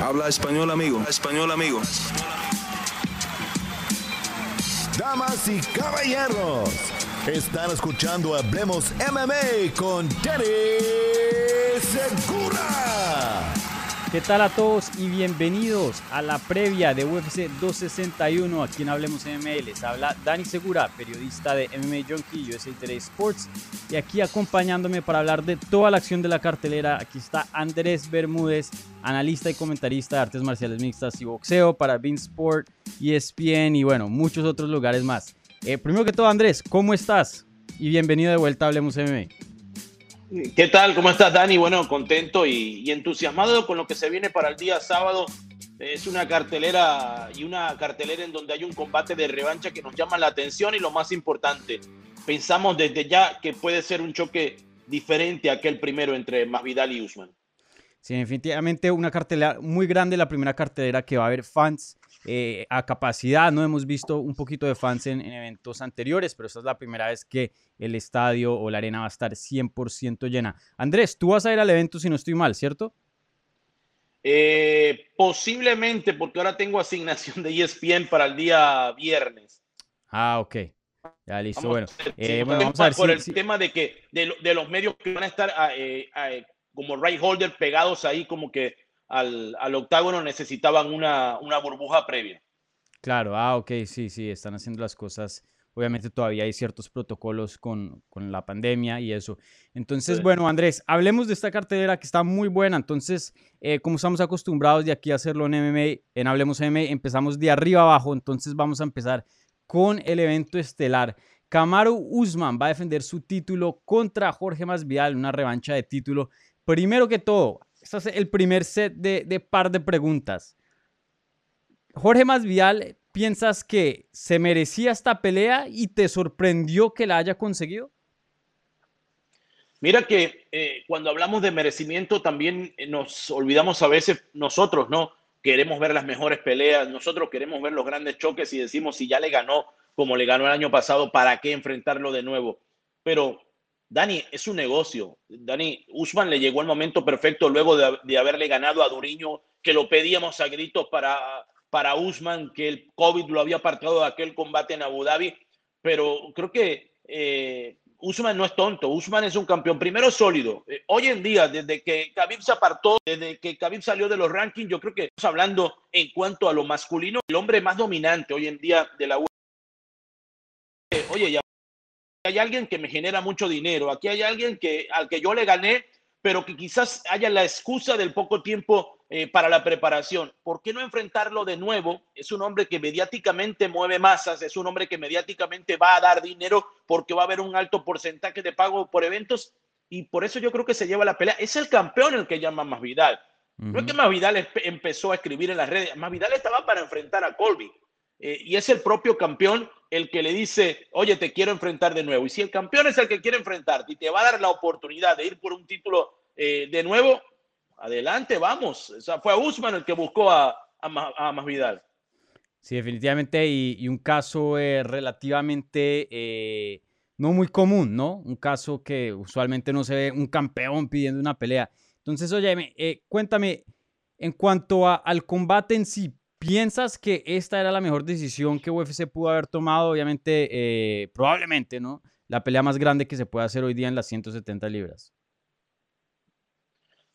Habla español, amigo. Español, amigo. Damas y caballeros, están escuchando Hablemos MMA con Danny Segura. ¿Qué tal a todos y bienvenidos a la previa de UFC 261 aquí en Hablemos MMA? Les habla Dani Segura, periodista de MMA Junkie USA Today Sports y aquí acompañándome para hablar de toda la acción de la cartelera. Aquí está Andrés Bermúdez, analista y comentarista de artes marciales mixtas y boxeo para Bean Sport, ESPN y bueno, muchos otros lugares más. Eh, primero que todo, Andrés, ¿cómo estás? Y bienvenido de vuelta a Hablemos MMA. ¿Qué tal? ¿Cómo estás, Dani? Bueno, contento y, entusiasmado con lo que se viene para el día sábado. Es una cartelera y una cartelera en donde hay un combate de revancha que nos llama la atención y lo más importante, pensamos desde ya que puede ser un choque diferente a aquel primero entre Masvidal y Usman. Sí, definitivamente una cartelera muy grande, la primera cartelera que va a haber fans eh, a capacidad. No hemos visto un poquito de fans en, eventos anteriores, pero esta es la primera vez que el estadio o la arena va a estar 100% llena. Andrés, tú vas a ir al evento si no estoy mal, ¿cierto? Eh, posiblemente, porque ahora tengo asignación de ESPN para el día viernes. Ah, ok. Ya listo, bueno. Eh, vamos a ver por el tema de que de, los medios que van a estar como right holder pegados ahí, como que al, octágono necesitaban una, burbuja previa. Claro, ah, ok, sí, sí, están haciendo las cosas. Obviamente todavía hay ciertos protocolos con, la pandemia y eso. Entonces, bueno, Andrés, hablemos de esta cartelera que está muy buena. Entonces, eh, como estamos acostumbrados de aquí a hacerlo en MMA, en Hablemos MMA, empezamos de arriba abajo. Entonces, vamos a empezar con el evento estelar. Kamaru Usman va a defender su título contra Jorge Masvidal, una revancha de título. Primero que todo, este es el primer set de, par de preguntas. Jorge Masvidal, ¿piensas que se merecía esta pelea y te sorprendió que la haya conseguido? Mira que eh, cuando hablamos de merecimiento también eh, nos olvidamos a veces nosotros, ¿no? Queremos ver las mejores peleas, nosotros queremos ver los grandes choques y decimos si ya le ganó como le ganó el año pasado, ¿para qué enfrentarlo de nuevo? Pero Dani, es un negocio. Dani, Usman le llegó el momento perfecto luego de, haberle ganado a Duriño, que lo pedíamos a gritos para, para Usman, que el COVID lo había apartado de aquel combate en Abu Dhabi. Pero creo que eh, Usman no es tonto. Usman es un campeón, primero sólido. Eh, hoy en día, desde que Khabib se apartó, desde que Khabib salió de los rankings, yo creo que estamos hablando en cuanto a lo masculino, el hombre más dominante hoy en día de la UFC. Oye, ya hay alguien que me genera mucho dinero, aquí hay alguien que, al que yo le gané, pero que quizás haya la excusa del poco tiempo eh, para la preparación. ¿Por qué no enfrentarlo de nuevo? Es un hombre que mediáticamente mueve masas, es un hombre que mediáticamente va a dar dinero porque va a haber un alto porcentaje de pago por eventos y por eso yo creo que se lleva la pelea. Es el campeón el que llama Masvidal. No es que Masvidal empezó a escribir en las redes, Masvidal estaba para enfrentar a Colby. Eh, y es el propio campeón el que le dice, oye, te quiero enfrentar de nuevo. Y si el campeón es el que quiere enfrentarte y te va a dar la oportunidad de ir por un título eh, de nuevo, adelante, vamos. O sea, fue a Usman el que buscó a, a, Masvidal. Sí, definitivamente, y, un caso eh, relativamente no muy común, ¿no? Un caso que usualmente no se ve un campeón pidiendo una pelea. Entonces, oye, cuéntame, en cuanto al combate en sí, ¿Piensas que esta era la mejor decisión que UFC pudo haber tomado? Obviamente, eh, probablemente, ¿no? La pelea más grande que se puede hacer hoy día en las 170 libras.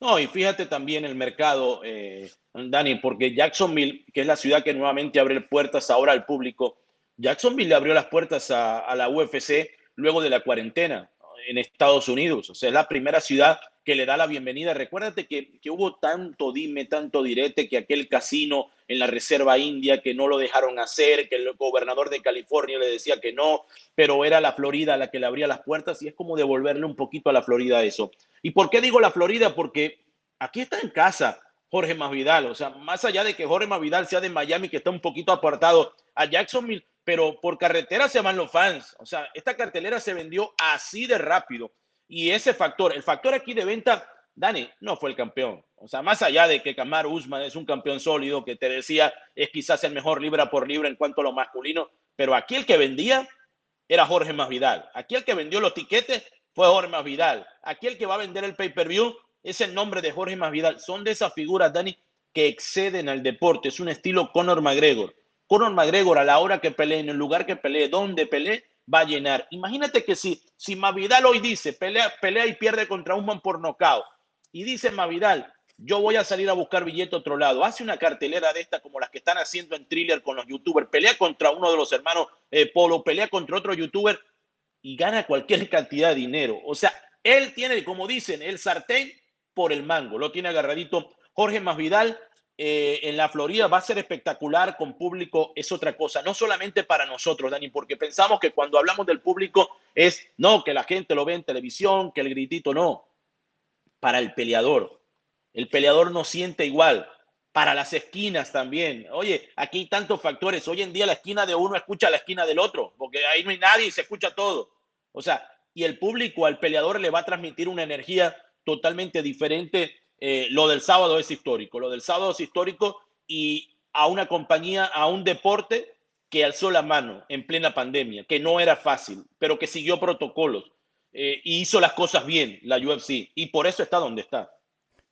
No, y fíjate también el mercado, eh, Dani, porque Jacksonville, que es la ciudad que nuevamente abre puertas ahora al público, Jacksonville le abrió las puertas a, a la UFC luego de la cuarentena en Estados Unidos. O sea, es la primera ciudad que le da la bienvenida. Recuérdate que, que, hubo tanto dime, tanto direte, que aquel casino en la Reserva India que no lo dejaron hacer, que el gobernador de California le decía que no, pero era la Florida la que le abría las puertas y es como devolverle un poquito a la Florida eso. ¿Y por qué digo la Florida? Porque aquí está en casa Jorge Masvidal, o sea, más allá de que Jorge Masvidal sea de Miami, que está un poquito apartado a Jacksonville, pero por carretera se van los fans. O sea, esta cartelera se vendió así de rápido. Y ese factor, el factor aquí de venta, Dani, no fue el campeón. O sea, más allá de que Camaro Usman es un campeón sólido, que te decía es quizás el mejor libra por libra en cuanto a lo masculino, pero aquí el que vendía era Jorge Masvidal. Aquí el que vendió los tiquetes fue Jorge Masvidal. Aquí el que va a vender el pay-per-view es el nombre de Jorge Masvidal. Son de esas figuras, Dani, que exceden al deporte. Es un estilo Conor McGregor. Conor McGregor a la hora que pelee, en el lugar que pelee, donde pelee, va a llenar. Imagínate que si, si Mavidal hoy dice, pelea, pelea y pierde contra un man por nocaut, y dice Mavidal, yo voy a salir a buscar billete otro lado, hace una cartelera de esta como las que están haciendo en thriller con los youtubers, pelea contra uno de los hermanos eh, Polo, pelea contra otro youtuber y gana cualquier cantidad de dinero. O sea, él tiene, como dicen, el sartén por el mango, lo tiene agarradito. Jorge Masvidal eh, en la Florida va a ser espectacular con público, es otra cosa, no solamente para nosotros, Dani, porque pensamos que cuando hablamos del público es, no, que la gente lo ve en televisión, que el gritito, no, para el peleador. El peleador no siente igual. Para las esquinas también. Oye, aquí hay tantos factores. Hoy en día la esquina de uno escucha la esquina del otro, porque ahí no hay nadie y se escucha todo. O sea, y el público al peleador le va a transmitir una energía totalmente diferente. Eh, lo del sábado es histórico. Lo del sábado es histórico y a una compañía, a un deporte que alzó la mano en plena pandemia, que no era fácil, pero que siguió protocolos eh, y hizo las cosas bien, la UFC, y por eso está donde está.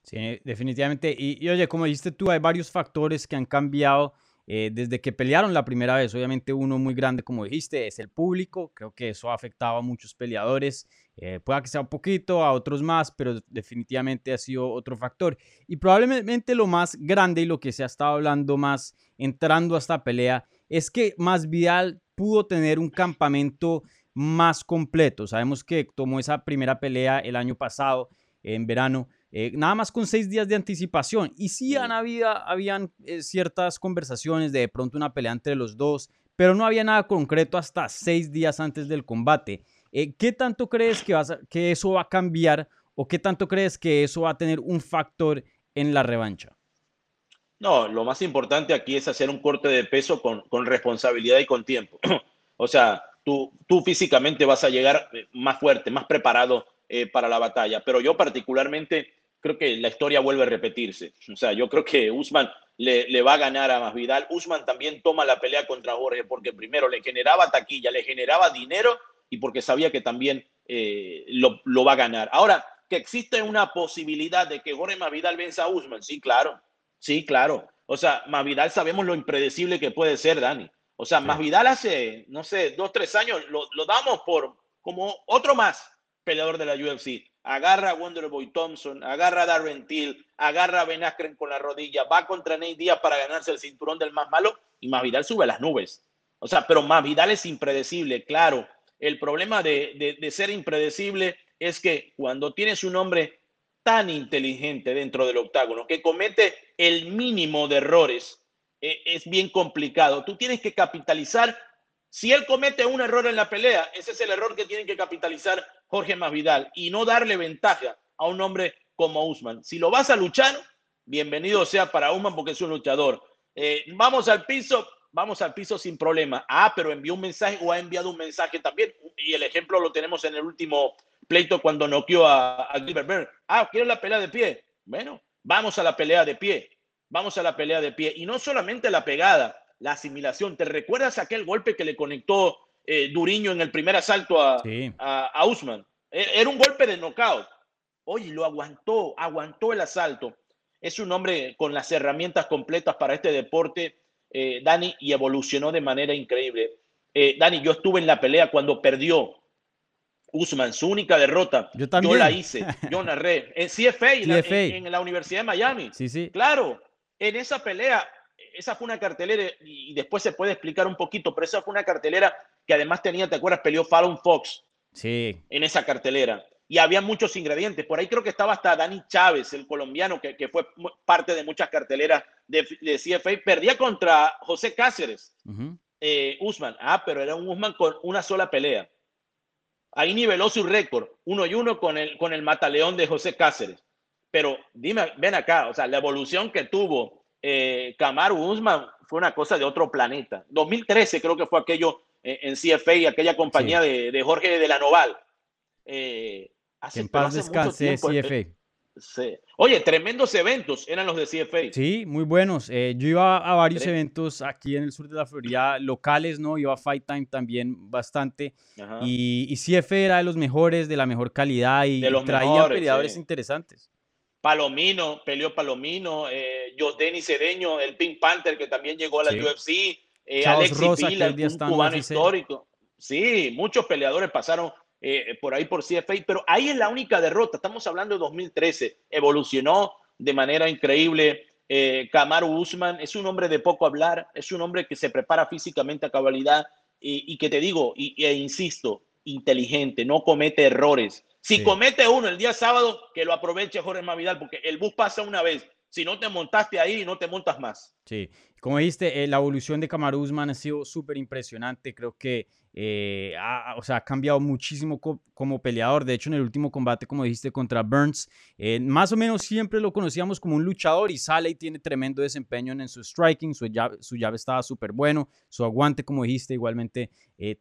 Sí, definitivamente. Y, oye, como dijiste tú, hay varios factores que han cambiado eh, desde que pelearon la primera vez. Obviamente uno muy grande, como dijiste, es el público. Creo que eso ha afectado a muchos peleadores. Eh, pueda que sea un poquito, a otros más, pero definitivamente ha sido otro factor. Y probablemente lo más grande y lo que se ha estado hablando más entrando a esta pelea es que Masvidal pudo tener un campamento más completo. Sabemos que tomó esa primera pelea el año pasado, en verano, eh, nada más con seis días de anticipación. Y sí han habido, habían eh, ciertas conversaciones de, de pronto una pelea entre los dos, pero no había nada concreto hasta seis días antes del combate. Eh, ¿Qué tanto crees que, vas que eso va a cambiar o qué tanto crees que eso va a tener un factor en la revancha? No, lo más importante aquí es hacer un corte de peso con, con responsabilidad y con tiempo. o sea, tú, tú físicamente vas a llegar más fuerte, más preparado para la batalla. Pero yo particularmente creo que la historia vuelve a repetirse. O sea, yo creo que Usman le, va a ganar a Masvidal. Usman también toma la pelea contra Jorge porque primero le generaba taquilla, le generaba dinero y porque sabía que también eh, lo, va a ganar. Ahora, que existe una posibilidad de que Jorge Masvidal venza a Usman, sí, claro, sí, claro. O sea, Masvidal sabemos lo impredecible que puede ser, Dani. O sea, Masvidal hace, no sé, dos, tres años lo, lo damos por como otro más peleador de la UFC agarra a Wonderboy Thompson, agarra a Darren Till, agarra a Ben Askren con la rodilla, va contra Nate Díaz para ganarse el cinturón del más malo y Masvidal sube a las nubes. O sea, pero Masvidal es impredecible, claro. El problema de, ser impredecible es que cuando tienes un hombre tan inteligente dentro del octágono que comete el mínimo de errores, e, es bien complicado. Tú tienes que capitalizar si él comete un error en la pelea, ese es el error que tiene que capitalizar Jorge Masvidal y no darle ventaja a un hombre como Usman. Si lo vas a luchar, bienvenido sea para Usman porque es un luchador. Eh, vamos al piso, vamos al piso sin problema. Ah, pero envió un mensaje o ha enviado un mensaje también. Y el ejemplo lo tenemos en el último pleito cuando noqueó a, a Gilbert Burns. Ah, quiero la pelea de pie. Bueno, vamos a la pelea de pie. Vamos a la pelea de pie. Y no solamente la pegada, la asimilación. ¿Te recuerdas aquel golpe que le conectó eh, Duriño en el primer asalto a, a, Usman? E, era un golpe de knockout. Oye, lo aguantó, aguantó el asalto. Es un hombre con las herramientas completas para este deporte, eh, Dani, y evolucionó de manera increíble. Eh, Dani, yo estuve en la pelea cuando perdió Usman, su única derrota. Yo también. Yo la hice, yo narré en CFA, En, en, la Universidad de Miami. Sí, sí. Claro, en esa pelea esa fue una cartelera, y después se puede explicar un poquito, pero esa fue una cartelera que además tenía, ¿te acuerdas? Peleó Fallon Fox. Sí. En esa cartelera. Y había muchos ingredientes. Por ahí creo que estaba hasta Dani Chávez, el colombiano, que, fue parte de muchas carteleras de, de CFA. Perdía contra José Cáceres, eh, Usman. Ah, pero era un Usman con una sola pelea. Ahí niveló su récord, uno y uno con el, con el mataleón de José Cáceres. Pero dime, ven acá, o sea, la evolución que tuvo eh, Kamaru Usman fue una cosa de otro planeta. 2013 creo que fue aquello eh, en CFA y aquella compañía de, Jorge de la Noval. Eh, en paz descanse CFA. Sí. Oye, tremendos eventos eran los de CFA. Sí, muy buenos. yo iba a varios eventos aquí en el sur de la Florida, locales, ¿no? Iba a Fight Time también bastante. Y, y, CFA era de los mejores, de la mejor calidad y traía peleadores interesantes. Palomino, peleó Palomino, eh, Denis Cedeño, el Pink Panther que también llegó a la UFC, eh, Alexis Rosa, Vila, un cubano histórico. Sí, muchos peleadores pasaron eh, por ahí por CFA, pero ahí es la única derrota. Estamos hablando de 2013. Evolucionó de manera increíble. Eh, Kamaru Usman es un hombre de poco hablar, es un hombre que se prepara físicamente a cabalidad y, que te digo, y, e insisto, inteligente, no comete errores. Si comete uno el día sábado, que lo aproveche Jorge Mavidal, porque el bus pasa una vez. Si no te montaste ahí, no te montas más. Sí, como dijiste, eh, la evolución de Kamaru Usman ha sido súper impresionante. Creo que eh, ha, o sea, ha cambiado muchísimo como peleador. De hecho, en el último combate, como dijiste, contra Burns, eh, más o menos siempre lo conocíamos como un luchador y sale y tiene tremendo desempeño en, su striking. Su llave, su llave estaba súper bueno. Su aguante, como dijiste, igualmente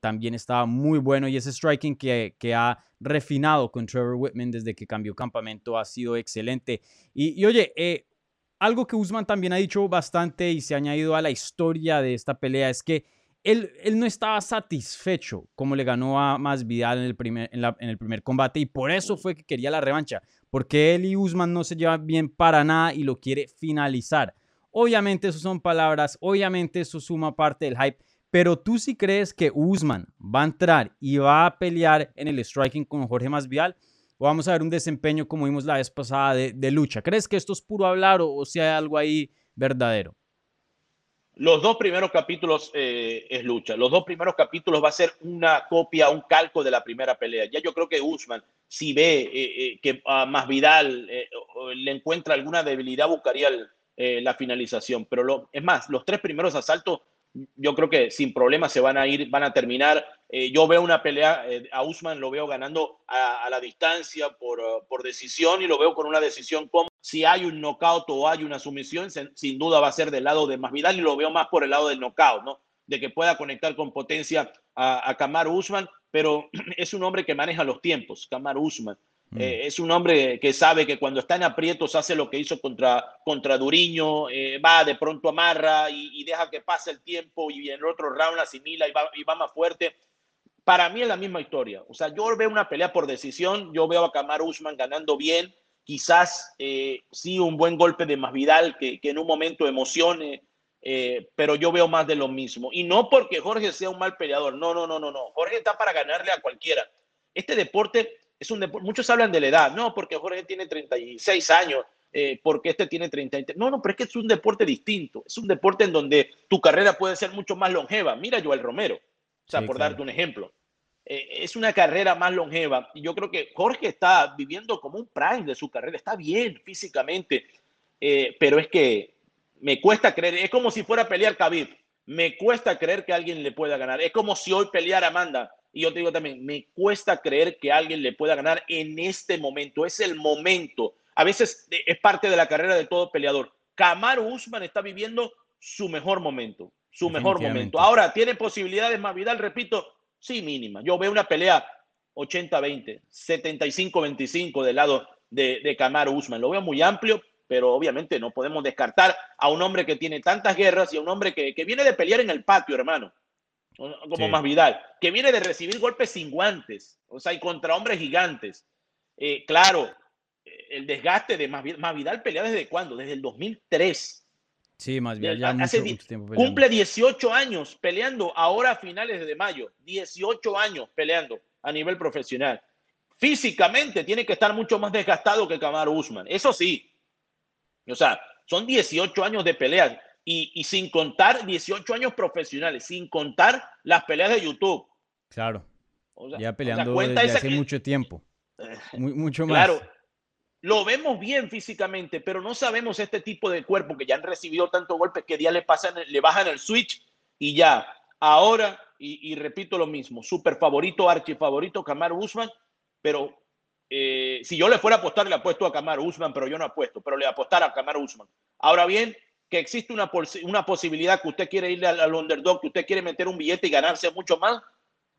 también estaba muy bueno. Y ese striking que, que, ha refinado con Trevor Whitman desde que cambió campamento ha sido excelente. Y, y oye, algo que Usman también ha dicho bastante y se ha añadido a la historia de esta pelea es que él, no estaba satisfecho como le ganó a Masvidal en el, primer, en, el primer combate y por eso fue que quería la revancha, porque él y Usman no se llevan bien para nada y lo quiere finalizar. Obviamente eso son palabras, obviamente eso suma parte del hype, pero tú sí crees que Usman va a entrar y va a pelear en el striking con Jorge Masvidal o vamos a ver un desempeño como vimos la vez pasada de, lucha. ¿Crees que esto es puro hablar o, si hay algo ahí verdadero? Los dos primeros capítulos eh, es lucha. Los dos primeros capítulos va a ser una copia, un calco de la primera pelea. Ya yo creo que Usman, si ve eh, eh, que a Masvidal le encuentra alguna debilidad, buscaría la finalización. Pero lo, es más, los tres primeros asaltos yo creo que sin problemas se van a ir, van a terminar. Eh, yo veo una pelea, eh, a Usman lo veo ganando a, la distancia por, uh, por, decisión y lo veo con una decisión como si hay un knockout o hay una sumisión, sin duda va a ser del lado de Masvidal y lo veo más por el lado del knockout, ¿no? De que pueda conectar con potencia a, a Kamaru Usman, pero es un hombre que maneja los tiempos, Kamaru Usman. Mm. Eh, es un hombre que sabe que cuando está en aprietos hace lo que hizo contra, contra Duriño, eh, va de pronto amarra y, y, deja que pase el tiempo y en el otro round asimila y va, y va más fuerte. Para mí es la misma historia. O sea, yo veo una pelea por decisión, yo veo a Kamar Usman ganando bien, quizás eh, sí un buen golpe de Masvidal que, que en un momento emocione, pero yo veo más de lo mismo. Y no porque Jorge sea un mal peleador, no, no, no, no, no. Jorge está para ganarle a cualquiera. Este deporte es un deporte, muchos hablan de la edad, no, porque Jorge tiene 36 años, eh, porque este tiene 30. No, no, pero es que es un deporte distinto, es un deporte en donde tu carrera puede ser mucho más longeva. Mira Joel Romero, o sea, por darte un ejemplo. Eh, es una carrera más longeva. Y yo creo que Jorge está viviendo como un prime de su carrera, está bien físicamente, eh, pero es que me cuesta creer, es como si fuera a pelear Khabib, me cuesta creer que alguien le pueda ganar. Es como si hoy peleara Amanda y yo te digo también, me cuesta creer que alguien le pueda ganar en este momento. Es el momento. A veces es parte de la carrera de todo peleador. Kamaru Usman está viviendo su mejor momento. Su mejor momento. Ahora, ¿tiene posibilidades más Vidal? Repito, sí, mínima. Yo veo una pelea 80-20, 75-25 del lado de, de Kamaru Usman. Lo veo muy amplio, pero obviamente no podemos descartar a un hombre que tiene tantas guerras y a un hombre que, que viene de pelear en el patio, hermano como más Vidal, que viene de recibir golpes sin guantes, o sea, y contra hombres gigantes. Eh, claro, eh, el desgaste de más, Vidal pelea desde cuándo? Desde el 2003. Sí, más bien ya mucho, tiempo Cumple 18 años peleando, ahora a finales de mayo, 18 años peleando a nivel profesional. Físicamente tiene que estar mucho más desgastado que Kamaru Usman, eso sí. O sea, son 18 años de peleas y, sin contar 18 años profesionales, sin contar las peleas de YouTube. Claro. ya peleando desde hace mucho tiempo. mucho más. Claro. Lo vemos bien físicamente, pero no sabemos este tipo de cuerpo que ya han recibido tantos golpes que día le pasan, le bajan el switch y ya. Ahora, y, repito lo mismo, super favorito, archi favorito, Kamar Usman, pero eh, si yo le fuera a apostar, le apuesto a Kamar Usman, pero yo no apuesto, pero le apostar a Kamar Usman. Ahora bien, que existe una, una posibilidad que usted quiere ir al, underdog, que usted quiere meter un billete y ganarse mucho más,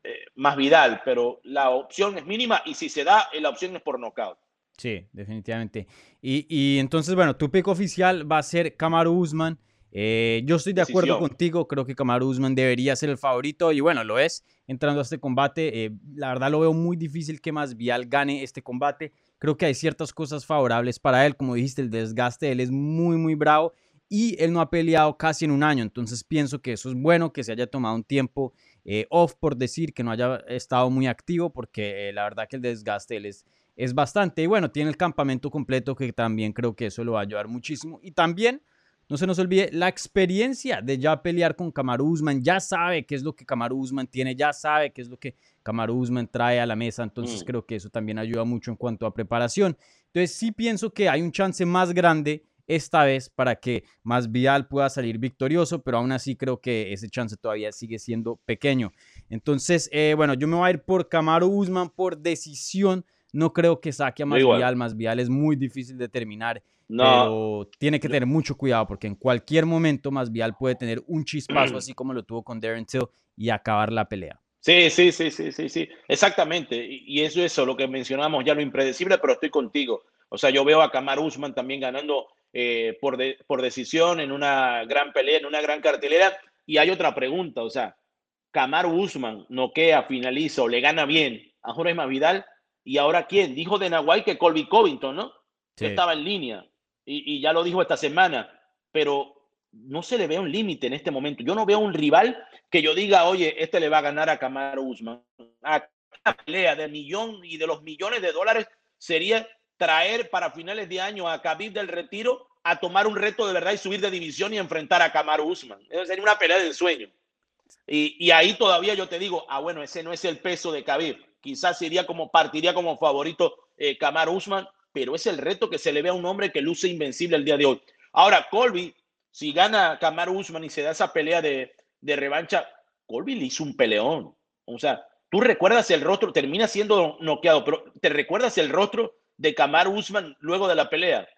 eh, más Vidal, pero la opción es mínima y si se da, la opción es por knockout. Sí, definitivamente. Y, y entonces, bueno, tu pick oficial va a ser Kamaru Usman. Eh, yo estoy de acuerdo contigo, creo que Kamaru Usman debería ser el favorito y bueno, lo es entrando a este combate. Eh, la verdad lo veo muy difícil que más Vial gane este combate. creo que hay ciertas cosas favorables para él. Como dijiste, el desgaste de él es muy, muy bravo y él no ha peleado casi en un año. Entonces pienso que eso es bueno, que se haya tomado un tiempo eh, off, por decir, que no haya estado muy activo, porque eh, la verdad que el desgaste de él es, es bastante. Y bueno, tiene el campamento completo, que también creo que eso lo va a ayudar muchísimo. Y también no se nos olvide la experiencia de ya pelear con Kamaru Usman. Ya sabe qué es lo que Kamaru Usman tiene, ya sabe qué es lo que Kamaru Usman trae a la mesa. Entonces mm. creo que eso también ayuda mucho en cuanto a preparación. Entonces sí pienso que hay un chance más grande esta vez para que más Vial pueda salir victorioso, pero aún así creo que ese chance todavía sigue siendo pequeño. Entonces, eh, bueno, yo me voy a ir por Kamaru Usman por decisión. No creo que saque a más Vial. Más es muy difícil de terminar. No. Pero tiene que tener mucho cuidado porque en cualquier momento más Vial puede tener un chispazo así como lo tuvo con Darren Till y acabar la pelea. Sí, sí, sí, sí, sí, sí, exactamente. Y eso es eso, lo que mencionamos ya, lo impredecible, pero estoy contigo. O sea, yo veo a Kamar Usman también ganando eh, por, por decisión en una gran pelea, en una gran cartelera. Y hay otra pregunta, o sea, Kamar Usman noquea, finaliza o le gana bien a Jorge Masvidal. ¿Y ahora quién? Dijo de Nahuay que Colby Covington, ¿no? Que estaba en línea y, ya lo dijo esta semana, pero no se le ve un límite en este momento. Yo no veo un rival que yo diga, oye, este le va a ganar a Camaro Usman. A la pelea de millón y de los millones de dólares sería traer para finales de año a Khabib del Retiro a tomar un reto de verdad y subir de división y enfrentar a Camaro Usman. Eso sería una pelea del sueño. Y, y, ahí todavía yo te digo, ah, bueno, ese no es el peso de Khabib. Quizás sería como, partiría como favorito eh, Usman, pero es el reto que se le ve a un hombre que luce invencible el día de hoy. Ahora, Colby, si gana Kamaru Usman y se da esa pelea de, revancha, Colby le hizo un peleón. O sea, tú recuerdas el rostro, termina siendo noqueado, pero te recuerdas el rostro de Kamaru Usman luego de la pelea.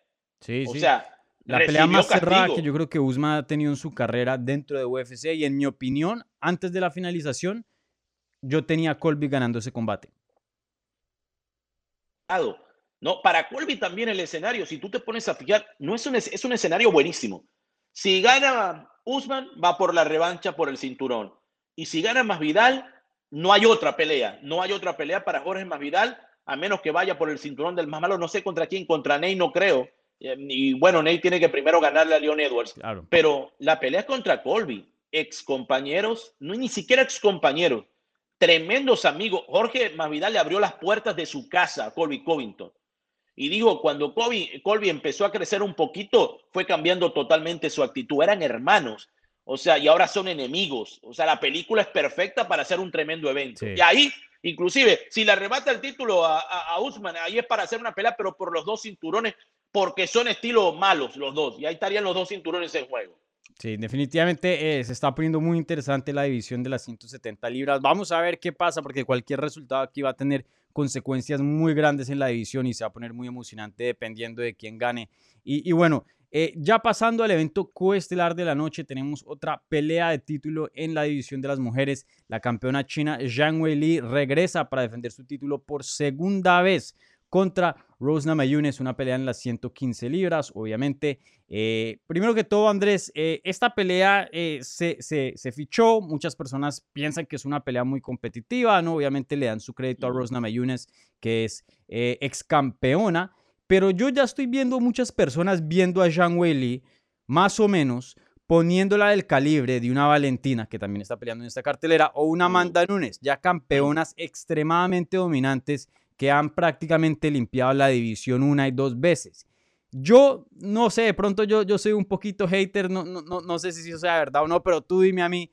Sí, o sea, la pelea más cerrada que yo creo que Usman ha tenido en su carrera dentro de UFC y en mi opinión, antes de la finalización, yo tenía a Colby ganando ese combate. ¿no? Para Colby también el escenario, si tú te pones a fijar, no es un, es un escenario buenísimo. Si gana Usman, va por la revancha por el cinturón. Y si gana Masvidal, no hay otra pelea. No hay otra pelea para Jorge Masvidal, a menos que vaya por el cinturón del más malo. No sé contra quién, contra Ney no creo. Eh, y bueno, Ney tiene que primero ganarle a Leon Edwards. Pero la pelea es contra Colby. Ex compañeros, no ni siquiera ex compañeros, tremendos amigos. Jorge Masvidal le abrió las puertas de su casa a Colby Covington. Y digo, cuando Colby, Colby empezó a crecer un poquito, fue cambiando totalmente su actitud. Eran hermanos. O sea, y ahora son enemigos. O sea, la película es perfecta para hacer un tremendo evento. Y ahí, inclusive, si le arrebata el título a, Usman, ahí es para hacer una pelea, pero por los dos cinturones, porque son estilos malos los dos. Y ahí estarían los dos cinturones en juego. Sí, definitivamente eh, se está poniendo muy interesante la división de las 170 libras. Vamos a ver qué pasa, porque cualquier resultado aquí va a tener consecuencias muy grandes en la división y se va a poner muy emocionante dependiendo de quién gane. Y, bueno, eh, ya pasando al evento coestelar de la noche, tenemos otra pelea de título en la división de las mujeres. La campeona china Zhang Weili regresa para defender su título por segunda vez contra Rosna Mayunes, una pelea en las 115 libras, obviamente. Eh, primero que todo, Andrés, eh, esta pelea eh, se, se, fichó, muchas personas piensan que es una pelea muy competitiva, ¿no? Obviamente le dan su crédito a Rosna Mayunes, que es ex campeona, pero yo ya estoy viendo muchas personas viendo a Zhang Weili, más o menos, poniéndola del calibre de una Valentina, que también está peleando en esta cartelera, o una Amanda Nunes, ya campeonas extremadamente dominantes que han prácticamente limpiado la división una y dos veces. Yo no sé, de pronto yo, yo soy un poquito hater, no, no, no sé si eso sea verdad o no, pero tú dime a mí,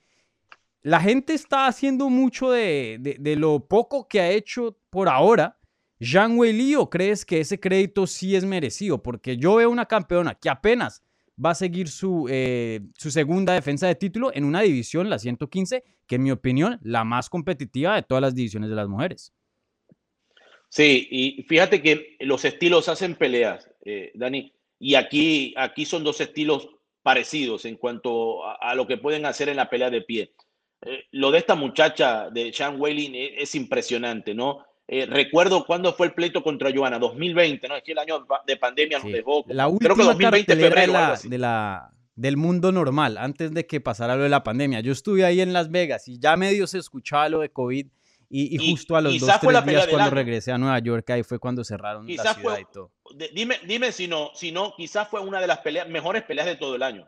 la gente está haciendo mucho de, de, lo poco que ha hecho por ahora. Jean Weili, ¿o crees que ese crédito sí es merecido? Porque yo veo una campeona que apenas va a seguir su, eh, su segunda defensa de título en una división, la 115, que en mi opinión, la más competitiva de todas las divisiones de las mujeres. Sí, y fíjate que los estilos hacen peleas, eh, Dani, y aquí, aquí son dos estilos parecidos en cuanto a, lo que pueden hacer en la pelea de pie. Eh, lo de esta muchacha de Sean Whaling es, impresionante, ¿no? Eh, recuerdo cuándo fue el pleito contra Joana, 2020, ¿no? Es que el año de pandemia nos dejó. La última creo que 2020 febrero, de la, del mundo normal, antes de que pasara lo de la pandemia. Yo estuve ahí en Las Vegas y ya medio se escuchaba lo de COVID Y, justo a los dos, tres días cuando regresé a Nueva York, ahí fue cuando cerraron la Quizás ciudad fue- y todo. De- dime, dime si no, si no, quizás fue una de las peleas, mejores peleas de todo el año.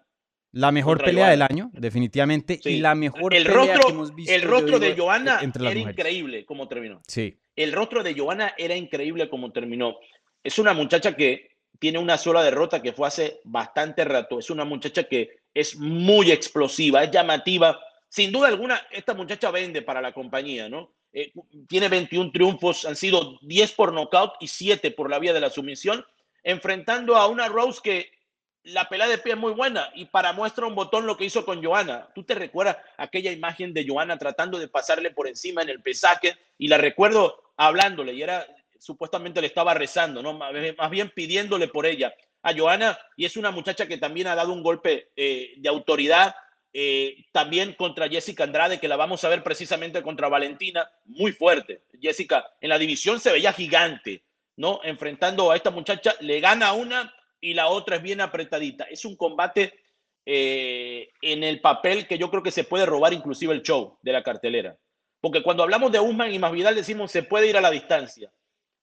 La mejor pelea del año, definitivamente, y la mejor el pelea rostro, que hemos visto. el rostro de digo, Joana entre las era mujeres. increíble como terminó. Sí, El rostro de Joana era increíble como terminó. Es una muchacha que tiene una sola derrota que fue hace bastante rato. Es una muchacha que es muy explosiva, es llamativa. Sin duda alguna, esta muchacha vende para la compañía, ¿no? Eh, tiene 21 triunfos, han sido 10 por nocaut y 7 por la vía de la sumisión, enfrentando a una Rose que la pelea de pie es muy buena y para muestra un botón lo que hizo con Joana. ¿Tú te recuerdas aquella imagen de Joana tratando de pasarle por encima en el pesaje? Y la recuerdo hablándole y era supuestamente le estaba rezando, ¿no? Más bien- pidiéndole por ella a Joana y es una muchacha que también ha dado un golpe eh, de autoridad eh, también contra Jessica Andrade, que la vamos a ver precisamente contra Valentina, muy fuerte. Jessica en la división se veía gigante, ¿no? Enfrentando a esta muchacha, le gana una y la otra es bien apretadita. Es un combate eh, en el papel que yo creo que se puede robar inclusive el show de la cartelera. Porque cuando hablamos de Usman y Masvidal decimos se puede ir a la distancia.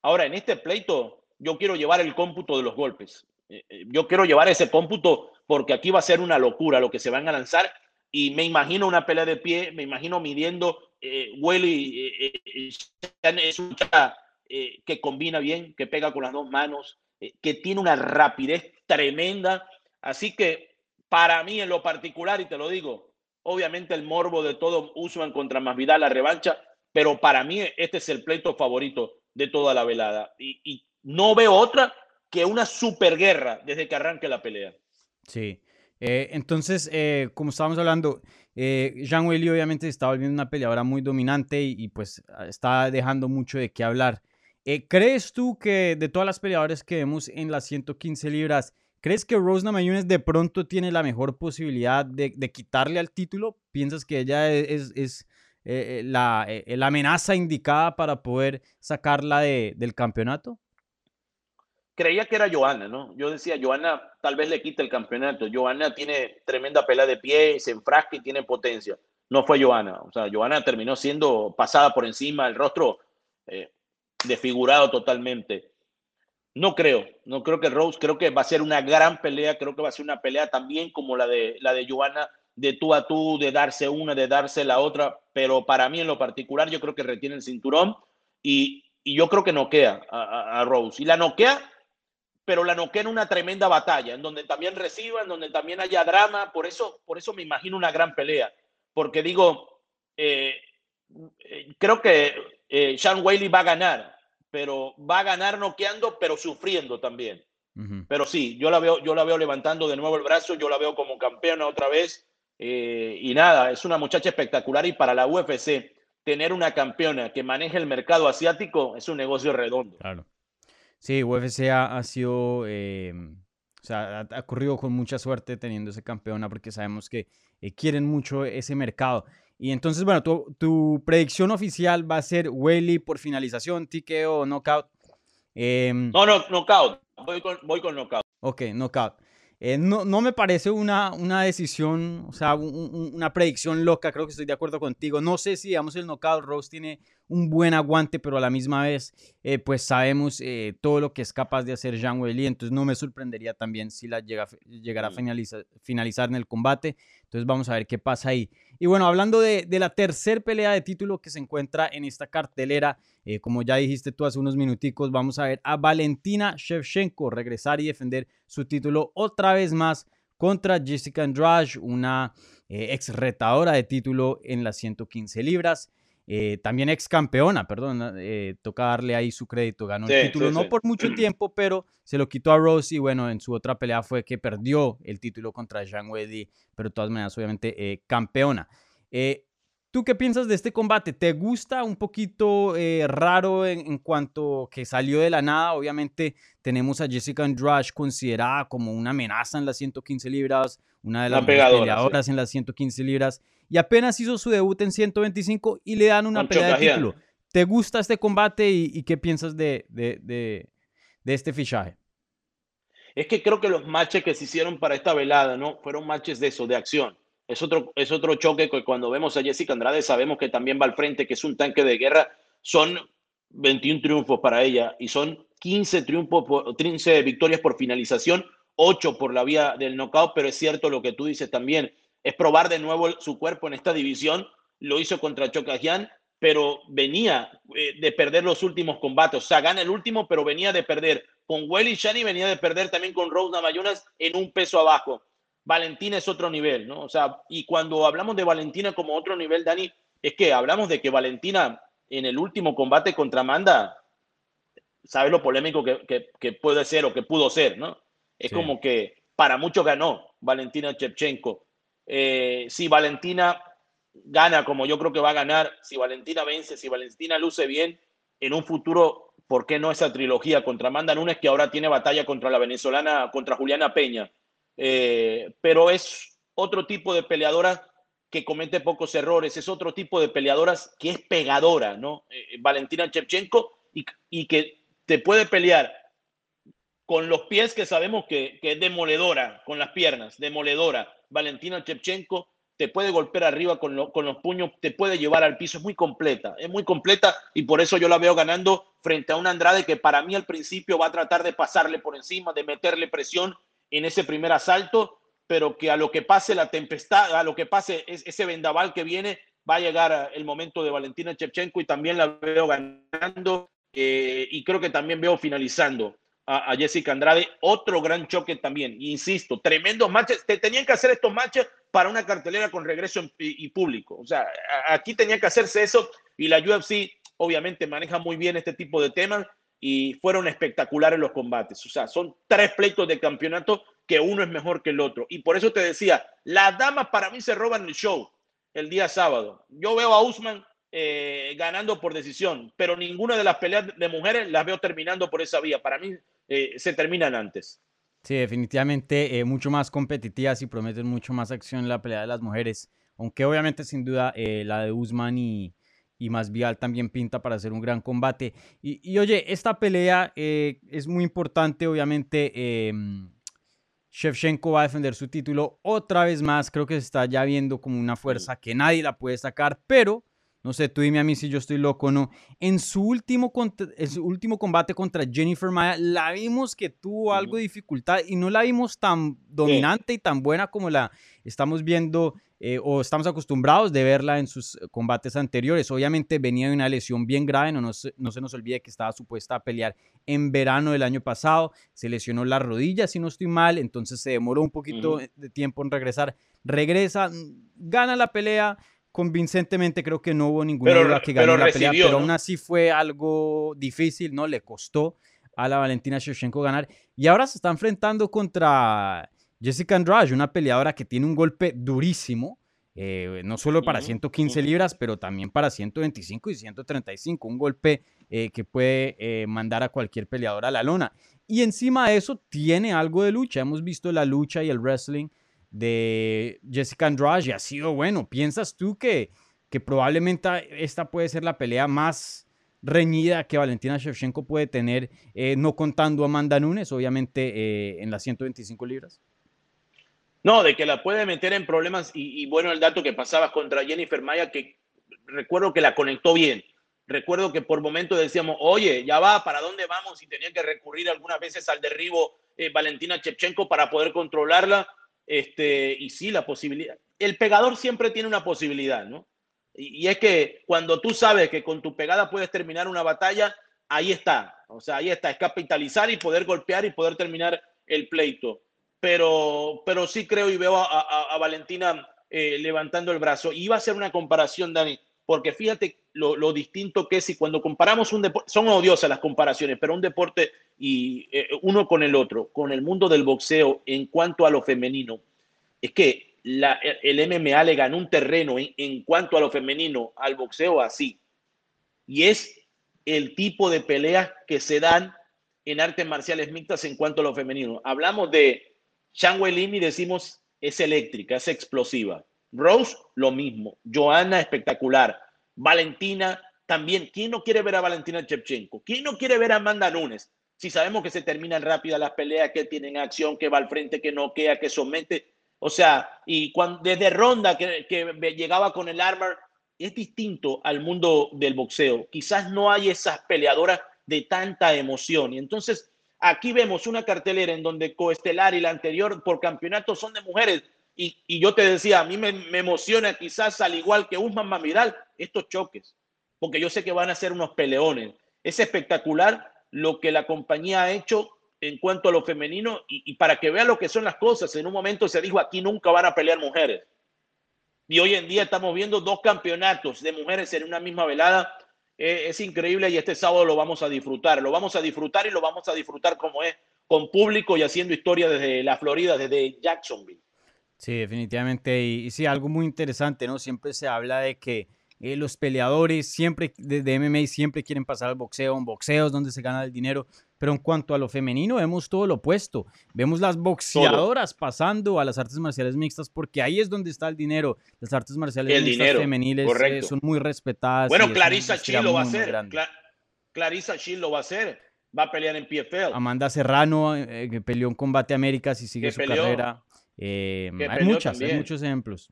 Ahora, en este pleito, yo quiero llevar el cómputo de los golpes. Eh, eh, Yo quiero llevar ese cómputo porque aquí va a ser una locura lo que se van a lanzar y me imagino una pelea de pie, me imagino midiendo eh, Welly, eh, eh, eh, que combina bien, que pega con las dos manos, que tiene una rapidez tremenda. Así que para mí en lo particular, y te lo digo, obviamente el morbo de todo Usman contra Masvidal, la revancha, pero para mí este es el pleito favorito de toda la velada. Y, no veo otra que una superguerra desde que arranque la pelea. sí. Eh, entonces, eh, como estábamos hablando, eh, Jean Weili obviamente está volviendo una peleadora muy dominante y, pues está dejando mucho de qué hablar. Eh, ¿Crees tú que de todas las peleadoras que vemos en las 115 libras, ¿crees que Rose Namajunas de pronto tiene la mejor posibilidad de, quitarle al título? ¿Piensas que ella es, eh, eh, la, eh, la amenaza indicada para poder sacarla de, del campeonato? creía que era Joana, ¿no? Yo decía, Joana tal vez le quite el campeonato. Joana tiene tremenda pelea de pie, se enfrasca y tiene potencia. No fue Joana. O sea, Joana terminó siendo pasada por encima, el rostro desfigurado totalmente. No creo, no creo que Rose, creo que va a ser una gran pelea, creo que va a ser una pelea también como la de la de Joana, de tú a tú, de darse una, de darse la otra, pero para mí en lo particular yo creo que retiene el cinturón y, y yo creo que noquea a, a, Rose. Y la noquea pero la noquea en una tremenda batalla, en donde también reciba, en donde también haya drama. Por eso, por eso me imagino una gran pelea. Porque digo, eh, eh, creo que eh, Sean Whaley va a ganar, pero va a ganar noqueando, pero sufriendo también. Uh -huh. Pero sí, yo la veo, yo la veo levantando de nuevo el brazo, yo la veo como campeona otra vez. Eh, y nada, es una muchacha espectacular y para la UFC tener una campeona que maneje el mercado asiático es un negocio redondo. Claro. Sí, UFC ha, ha sido, eh, o sea, ha, ha, corrido con mucha suerte teniendo ese campeona porque sabemos que eh, quieren mucho ese mercado. Y entonces, bueno, tu, tu predicción oficial va a ser Whaley por finalización, TKO o knockout. Eh, no, no, knockout. Voy con, voy con knockout. Ok, knockout. Eh, no, no, me parece una, una decisión, o sea, un, un, una predicción loca, creo que estoy de acuerdo contigo. No sé si, digamos, el knockout Rose tiene un buen aguante, pero a la misma vez, eh, pues sabemos eh, todo lo que es capaz de hacer Jean Weili, entonces no me sorprendería también si la llega, llegara a finalizar, finalizar en el combate. Entonces vamos a ver qué pasa ahí. Y bueno, hablando de, la tercer pelea de título que se encuentra en esta cartelera, eh, como ya dijiste tú hace unos minuticos, vamos a ver a Valentina Shevchenko regresar y defender su título otra vez más contra Jessica Andrade, una eh, ex retadora de título en las 115 libras. Eh, también ex campeona, perdón, eh, toca darle ahí su crédito, ganó sí, el título sí, no sí. por mucho tiempo, pero se lo quitó a Rose y bueno, en su otra pelea fue que perdió el título contra Jean Weddy, pero de todas maneras obviamente eh, campeona. ¿Tú qué piensas de este combate? ¿Te gusta un poquito eh, raro en, en, cuanto que salió de la nada? Obviamente tenemos a Jessica Andrade considerada como una amenaza en las 115 libras, una de las peleadoras en las 115 libras, y apenas hizo su debut en 125 y le dan una pelea de título. ¿Te gusta este combate y, y qué piensas de, de, de, de, este fichaje? Es que creo que los matches que se hicieron para esta velada, ¿no? Fueron matches de eso, de acción. Es otro, es otro choque que cuando vemos a Jessica Andrade sabemos que también va al frente, que es un tanque de guerra. Son 21 triunfos para ella y son 15 triunfos, por, 15 victorias por finalización, 8 por la vía del knockout, pero es cierto lo que tú dices también, es probar de nuevo su cuerpo en esta división. Lo hizo contra Chocajian, pero venía eh, de perder los últimos combates. O sea, gana el último, pero venía de perder con Welly Shani, venía de perder también con Rose Namayunas en un peso abajo. Valentina es otro nivel, ¿no? O sea, y cuando hablamos de Valentina como otro nivel, Dani, es que hablamos de que Valentina en el último combate contra Amanda, ¿sabes lo polémico que, puede ser o que pudo ser, ¿no? Es como que para muchos ganó Valentina Chepchenko. Eh, si Valentina gana como yo creo que va a ganar, si Valentina vence, si Valentina luce bien, en un futuro, ¿por qué no esa trilogía contra Amanda Nunes que ahora tiene batalla contra la venezolana, contra Juliana Peña? Eh, pero es otro tipo de peleadora que comete pocos errores, es otro tipo de peleadoras que es pegadora, ¿no? Eh, Valentina Chepchenko y, y, que te puede pelear con los pies que sabemos que, que es demoledora, con las piernas, demoledora. Valentina Chepchenko te puede golpear arriba con, los puños, te puede llevar al piso, es muy completa, es muy completa y por eso yo la veo ganando frente a un Andrade que para mí al principio va a tratar de pasarle por encima, de meterle presión en ese primer asalto, pero que a lo que pase la tempestad, a lo que pase ese vendaval que viene, va a llegar el momento de Valentina Chevchenko y también la veo ganando eh, y creo que también veo finalizando a, Jessica Andrade. Otro gran choque también, insisto, tremendos matches. Te tenían que hacer estos matches para una cartelera con regreso y, público. O sea, aquí tenía que hacerse eso y la UFC obviamente maneja muy bien este tipo de temas y fueron espectaculares los combates. O sea, son tres pleitos de campeonato que uno es mejor que el otro. Y por eso te decía, las damas para mí se roban el show el día sábado. Yo veo a Usman eh, ganando por decisión, pero ninguna de las peleas de mujeres las veo terminando por esa vía. Para mí eh, se terminan antes. Sí, definitivamente eh, mucho más competitivas y prometen mucho más acción en la pelea de las mujeres. Aunque obviamente sin duda la de Usman y, y Masvial también pinta para hacer un gran combate. Y, oye, esta pelea es muy importante, obviamente. Em, Shevchenko va a defender su título otra vez más. Creo que se está ya viendo como una fuerza que nadie la puede sacar, pero no sé, tú dime a mí si yo estoy loco o no. En su último, en su último combate contra Jennifer Maya, la vimos que tuvo algo de dificultad y no la vimos tan dominante y tan buena como la estamos viendo eh, o estamos acostumbrados de verla en sus combates anteriores. Obviamente venía de una lesión bien grave, no, no se nos olvide que estaba supuesta a pelear en verano del año pasado, se lesionó la rodilla, si no estoy mal, entonces se demoró un poquito de tiempo en regresar. Regresa, gana la pelea convincentemente creo que no hubo ninguna duda que ganó la pelea, pero aún así fue algo difícil, ¿no? Le costó a la Valentina Shevchenko ganar. Y ahora se está enfrentando contra Jessica Andrade, una peleadora que tiene un golpe durísimo, eh, no solo para 115 libras, pero también para 125 y 135, un golpe eh, que puede eh, mandar a cualquier peleador a la lona. Y encima de eso tiene algo de lucha, hemos visto la lucha y el wrestling de Jessica Andrade ha sido bueno. ¿Piensas tú que, que probablemente esta puede ser la pelea más reñida que Valentina Shevchenko puede tener, eh, no contando a Amanda Nunes, obviamente, eh, en las 125 libras? No, de que la puede meter en problemas y, bueno, el dato que pasabas contra Jennifer Maya, que recuerdo que la conectó bien. Recuerdo que por momentos decíamos, oye, ya va, ¿para dónde vamos? Y tenía que recurrir algunas veces al derribo eh, Valentina Shevchenko para poder controlarla este, y sí, la posibilidad. El pegador siempre tiene una posibilidad, ¿no? Y, es que cuando tú sabes que con tu pegada puedes terminar una batalla, ahí está. O sea, ahí está, es capitalizar y poder golpear y poder terminar el pleito. Pero, pero sí creo y veo a, Valentina eh, levantando el brazo. Y iba a ser una comparación, Dani, porque fíjate lo, distinto que es y cuando comparamos un deporte, son odiosas las comparaciones, pero un deporte y eh, uno con el otro, con el mundo del boxeo en cuanto a lo femenino, es que la, el MMA le ganó un terreno en, en cuanto a lo femenino al boxeo así. Y es el tipo de peleas que se dan en artes marciales mixtas en cuanto a lo femenino. Hablamos de Shang Weilin y decimos es eléctrica, es explosiva. Rose, lo mismo. Joana, espectacular. Valentina, también. ¿Quién no quiere ver a Valentina Chepchenko? ¿Quién no quiere ver a Amanda Nunes? Si sabemos que se terminan rápidas las peleas, que tienen acción, que va al frente, que noquea, que somete. O sea, y cuando, desde Ronda que, que llegaba con el armor, es distinto al mundo del boxeo. Quizás no hay esas peleadoras de tanta emoción. Y entonces aquí vemos una cartelera en donde Coestelar y la anterior por campeonato son de mujeres. Y, yo te decía, a mí me, emociona quizás al igual que Usman Mamiral estos choques, porque yo sé que van a ser unos peleones. Es espectacular lo que la compañía ha hecho en cuanto a lo femenino y, para que vea lo que son las cosas. En un momento se dijo aquí nunca van a pelear mujeres. Y hoy en día estamos viendo dos campeonatos de mujeres en una misma velada. Eh, es increíble y este sábado lo vamos a disfrutar. Lo vamos a disfrutar y lo vamos a disfrutar como es, con público y haciendo historia desde la Florida, desde Jacksonville. Sí, definitivamente. Y, y sí, algo muy interesante, ¿no? Siempre se habla de que eh, los peleadores siempre de, de, MMA siempre quieren pasar al boxeo, en boxeos donde se gana el dinero, pero en cuanto a lo femenino vemos todo lo opuesto. Vemos las boxeadoras todo. pasando a las artes marciales mixtas porque ahí es donde está el dinero. Las artes marciales el mixtas dinero, femeniles eh, son muy respetadas. Bueno, Clarissa Shield lo va a hacer. Cla Clarissa Shield lo va a hacer. Va a pelear en PFL. Amanda Serrano, eh, que peleó en Combate Américas y sigue su peleó, carrera. Eh, hay muchas, también. hay muchos ejemplos.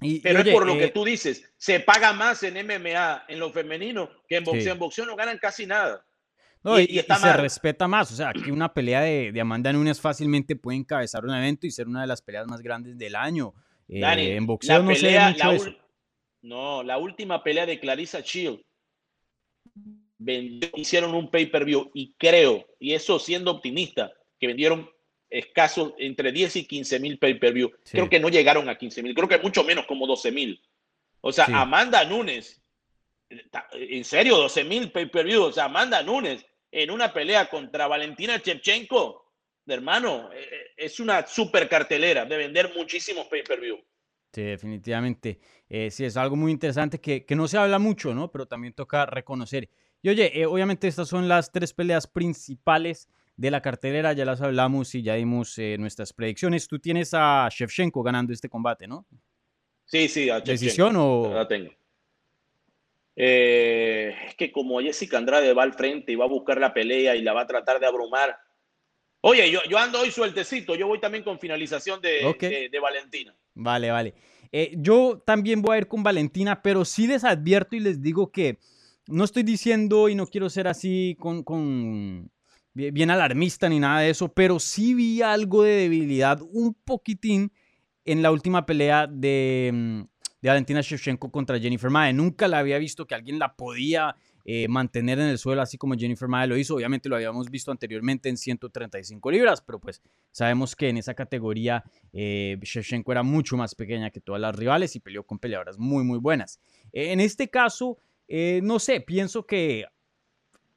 Y, Pero y oye, es por lo eh, que tú dices, se paga más en MMA, en lo femenino, que en boxeo. Sí. En boxeo no ganan casi nada. No, y, y, y se respeta más. O sea, que una pelea de, de, Amanda Nunes fácilmente puede encabezar un evento y ser una de las peleas más grandes del año. Eh, Dani, en boxeo no pelea, se ve mucho eso. No, la última pelea de Clarissa Shield vendió, hicieron un pay-per-view y creo, y eso siendo optimista, que vendieron escasos entre 10 y 15 mil pay-per-view. Sí. Creo que no llegaron a 15 mil, creo que mucho menos, como 12 mil. O sea, sí. Amanda Nunes, en serio, 12 mil pay-per-view. O sea, Amanda Nunes en una pelea contra Valentina Shevchenko, de hermano, eh, eh, es una super cartelera de vender muchísimos pay-per-view. Sí, definitivamente. Eh, sí, es algo muy interesante que, que, no se habla mucho, ¿no? Pero también toca reconocer. Y oye, eh, obviamente estas son las tres peleas principales de la cartelera, ya las hablamos y ya dimos eh, nuestras predicciones. Tú tienes a Shevchenko ganando este combate, ¿no? Sí, sí, a ¿Decisión o...? La tengo. Eh, es que como Jessica Andrade va al frente y va a buscar la pelea y la va a tratar de abrumar. Oye, yo, yo ando hoy sueltecito, yo voy también con finalización de, okay. de, de Valentina. Vale, vale. Eh, yo también voy a ir con Valentina, pero sí les advierto y les digo que no estoy diciendo y no quiero ser así con, con bien alarmista ni nada de eso, pero sí vi algo de debilidad un poquitín en la última pelea de, mm, de Valentina Shevchenko contra Jennifer Mae. Nunca la había visto que alguien la podía eh, mantener en el suelo así como Jennifer Mae lo hizo. Obviamente lo habíamos visto anteriormente en 135 libras, pero pues sabemos que en esa categoría eh, Shevchenko era mucho más pequeña que todas las rivales y peleó con peleadoras muy muy buenas. En este caso, eh, no sé, pienso que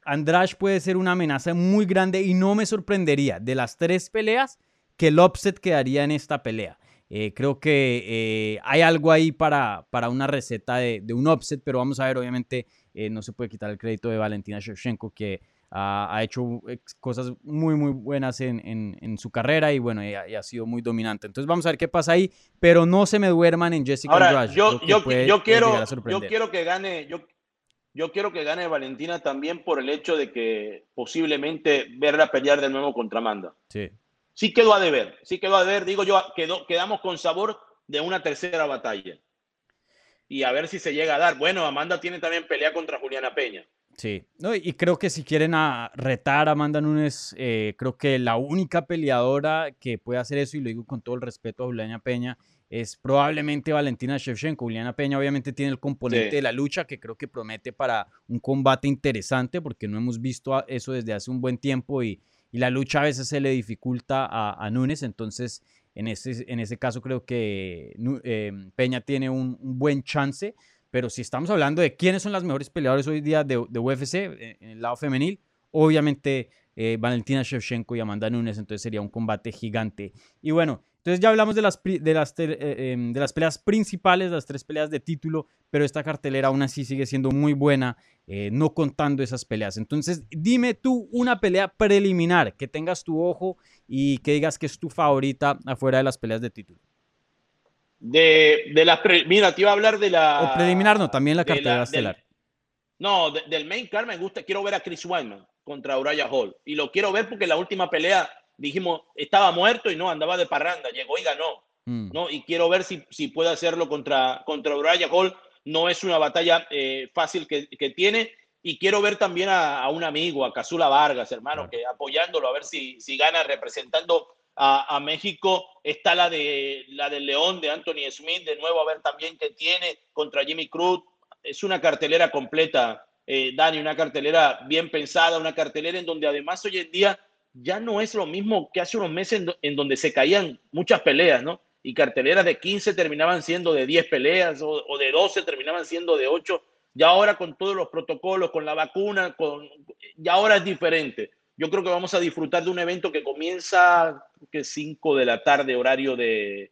Andrade puede ser una amenaza muy grande y no me sorprendería de las tres peleas que el upset quedaría en esta pelea. Eh, creo que eh, hay algo ahí para, para una receta de, de, un upset, pero vamos a ver, obviamente eh, no se puede quitar el crédito de Valentina Shevchenko, que ha, ha hecho cosas muy, muy buenas en, en, en su carrera y bueno, y ha, y ha, sido muy dominante. Entonces vamos a ver qué pasa ahí, pero no se me duerman en Jessica Ahora, Andrade. Yo, yo, puede, yo, quiero, yo quiero que gane, yo, yo quiero que gane Valentina también por el hecho de que posiblemente verla pelear de nuevo contra Amanda. Sí. Sí quedó a deber, sí quedó a deber, digo yo, quedó, quedamos con sabor de una tercera batalla. Y a ver si se llega a dar. Bueno, Amanda tiene también pelea contra Juliana Peña. Sí, no, y creo que si quieren a retar a Amanda Nunes, eh, creo que la única peleadora que puede hacer eso, y lo digo con todo el respeto a Juliana Peña, es probablemente Valentina Shevchenko. Juliana Peña obviamente tiene el componente sí. de la lucha que creo que promete para un combate interesante porque no hemos visto eso desde hace un buen tiempo y, y la lucha a veces se le dificulta a, a Núñez, entonces en ese, en ese caso creo que eh, Peña tiene un, un, buen chance, pero si estamos hablando de quiénes son las mejores peleadores hoy día de, de UFC eh, en el lado femenil, obviamente eh, Valentina Shevchenko y Amanda Nunes, entonces sería un combate gigante. Y bueno, entonces ya hablamos de las, de las, eh, de las peleas principales, las tres peleas de título, pero esta cartelera aún así sigue siendo muy buena, eh, no contando esas peleas. Entonces dime tú una pelea preliminar que tengas tu ojo y que digas que es tu favorita afuera de las peleas de título. De, de las, mira, te iba a hablar de la... O preliminar no, también la cartelera la, estelar. Del, no, de, del main card me gusta, quiero ver a Chris Weidman contra Uriah Hall. Y lo quiero ver porque la última pelea dijimos, estaba muerto y no, andaba de parranda, llegó y ganó. mm. ¿no? Y quiero ver si, si puede hacerlo contra, contra Uriah Hall. No es una batalla eh, fácil que, que, tiene. Y quiero ver también a, a un amigo, a Casula Vargas, hermano, que apoyándolo, a ver si, si gana representando a, a, México. Está la de la del León de Anthony Smith, de nuevo, a ver también qué tiene contra Jimmy Cruz. Es una cartelera completa, eh, Dani, una cartelera bien pensada, una cartelera en donde además hoy en día ya no es lo mismo que hace unos meses en, donde se caían muchas peleas, ¿no? Y carteleras de 15 terminaban siendo de 10 peleas o, de 12 terminaban siendo de 8. Ya ahora con todos los protocolos, con la vacuna, con, ya ahora es diferente. Yo creo que vamos a disfrutar de un evento que comienza que 5 de la tarde, horario de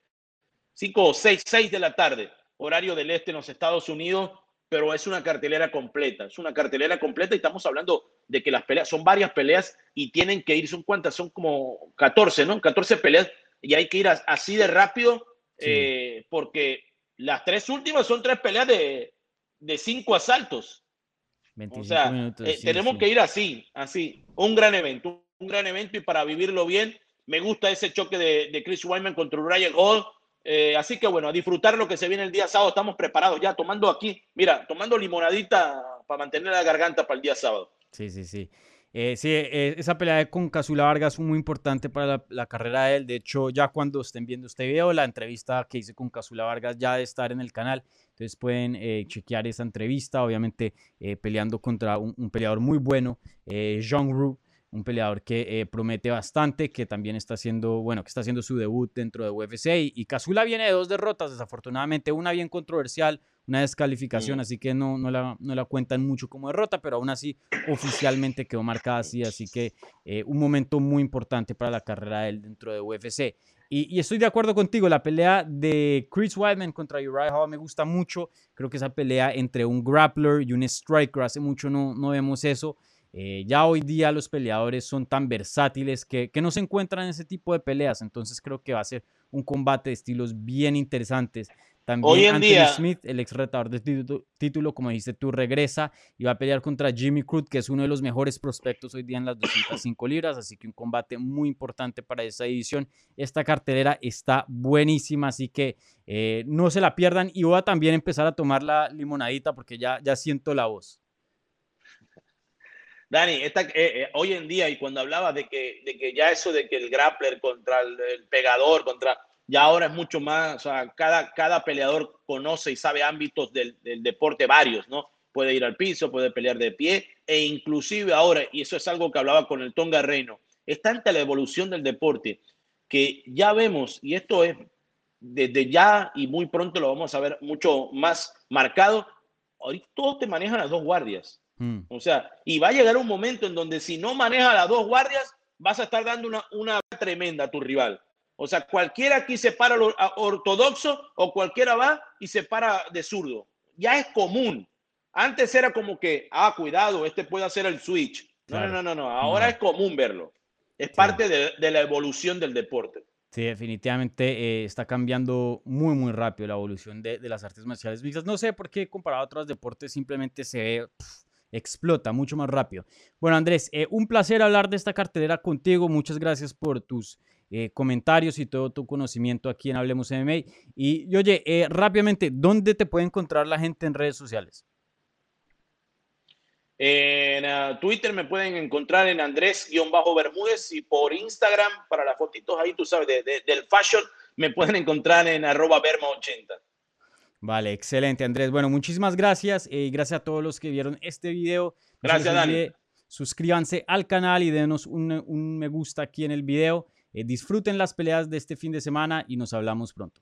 5 o 6, 6 de la tarde, horario del este en los Estados Unidos, pero es una cartelera completa, es una cartelera completa y estamos hablando de que las peleas, son varias peleas y tienen que ir, son cuántas, son como 14, ¿no? 14 peleas y hay que ir así de rápido eh, porque las tres últimas son tres peleas de, de cinco asaltos. o sea, eh, tenemos que ir así, así. Un gran evento, un gran evento y para vivirlo bien, me gusta ese choque de, de Chris Wyman contra Ryan Hall eh, así que bueno, a disfrutar lo que se viene el día sábado. Estamos preparados ya, tomando aquí, mira, tomando limonadita para mantener la garganta para el día sábado. Sí, sí, sí. Eh, sí, eh, esa pelea con Casula Vargas es muy importante para la, carrera de él. De hecho, ya cuando estén viendo este video, la entrevista que hice con Casula Vargas ya de estar en el canal. Entonces pueden chequear esa entrevista, obviamente peleando contra un, un, peleador muy bueno, Jean Ru un peleador que eh, promete bastante, que también está haciendo, bueno, que está haciendo su debut dentro de UFC. Y, y viene de dos derrotas, desafortunadamente, una bien controversial, una descalificación, así que no, no, la, no la cuentan mucho como derrota, pero aún así oficialmente quedó marcada así, así que eh, un momento muy importante para la carrera de él dentro de UFC. Y, y, estoy de acuerdo contigo, la pelea de Chris Weidman contra Uriah Hall me gusta mucho, creo que esa pelea entre un grappler y un striker, hace mucho no, no vemos eso. Eh, ya hoy día los peleadores son tan versátiles que, que, no se encuentran en ese tipo de peleas, entonces creo que va a ser un combate de estilos bien interesantes. También hoy en Anthony día... Smith, el ex retador de título, título, como dijiste tú, regresa y va a pelear contra Jimmy Cruz, que es uno de los mejores prospectos hoy día en las 205 libras, así que un combate muy importante para esa edición. Esta cartelera está buenísima, así que eh, no se la pierdan y voy a también empezar a tomar la limonadita porque ya, ya siento la voz. Dani, eh, eh, hoy en día, y cuando hablabas de que, de que ya eso de que el grappler contra el, el, pegador, contra, ya ahora es mucho más, o sea, cada, cada peleador conoce y sabe ámbitos del, del, deporte varios, ¿no? Puede ir al piso, puede pelear de pie, e inclusive ahora, y eso es algo que hablaba con el Tonga Reino, es tanta la evolución del deporte que ya vemos, y esto es desde ya y muy pronto lo vamos a ver mucho más marcado, ahorita todos te manejan las dos guardias. Mm. O sea, y va a llegar un momento en donde si no maneja las dos guardias, vas a estar dando una, una tremenda a tu rival. O sea, cualquiera aquí se para ortodoxo o cualquiera va y se para de zurdo. Ya es común. Antes era como que, ah, cuidado, este puede hacer el switch. No, claro. no, no, no, Ahora no. es común verlo. Es sí. parte de, de, la evolución del deporte. Sí, definitivamente eh, está cambiando muy, muy rápido la evolución de, de, las artes marciales mixtas. No sé por qué comparado a otros deportes simplemente se ve pff, explota mucho más rápido. Bueno, Andrés, eh, un placer hablar de esta cartelera contigo. Muchas gracias por tus eh, comentarios y todo tu conocimiento aquí en Hablemos MMA. Y, y oye, eh, rápidamente, ¿dónde te puede encontrar la gente en redes sociales? En uh, Twitter me pueden encontrar en Andrés-Bermúdez y por Instagram, para las fotitos ahí, tú sabes, de, de, del fashion, me pueden encontrar en arroba Berma80. Vale, excelente Andrés. Bueno, muchísimas gracias y eh, gracias a todos los que vieron este video. Gracias, Dani. Suscríbanse al canal y denos un, un, me gusta aquí en el video. Eh, disfruten las peleas de este fin de semana y nos hablamos pronto.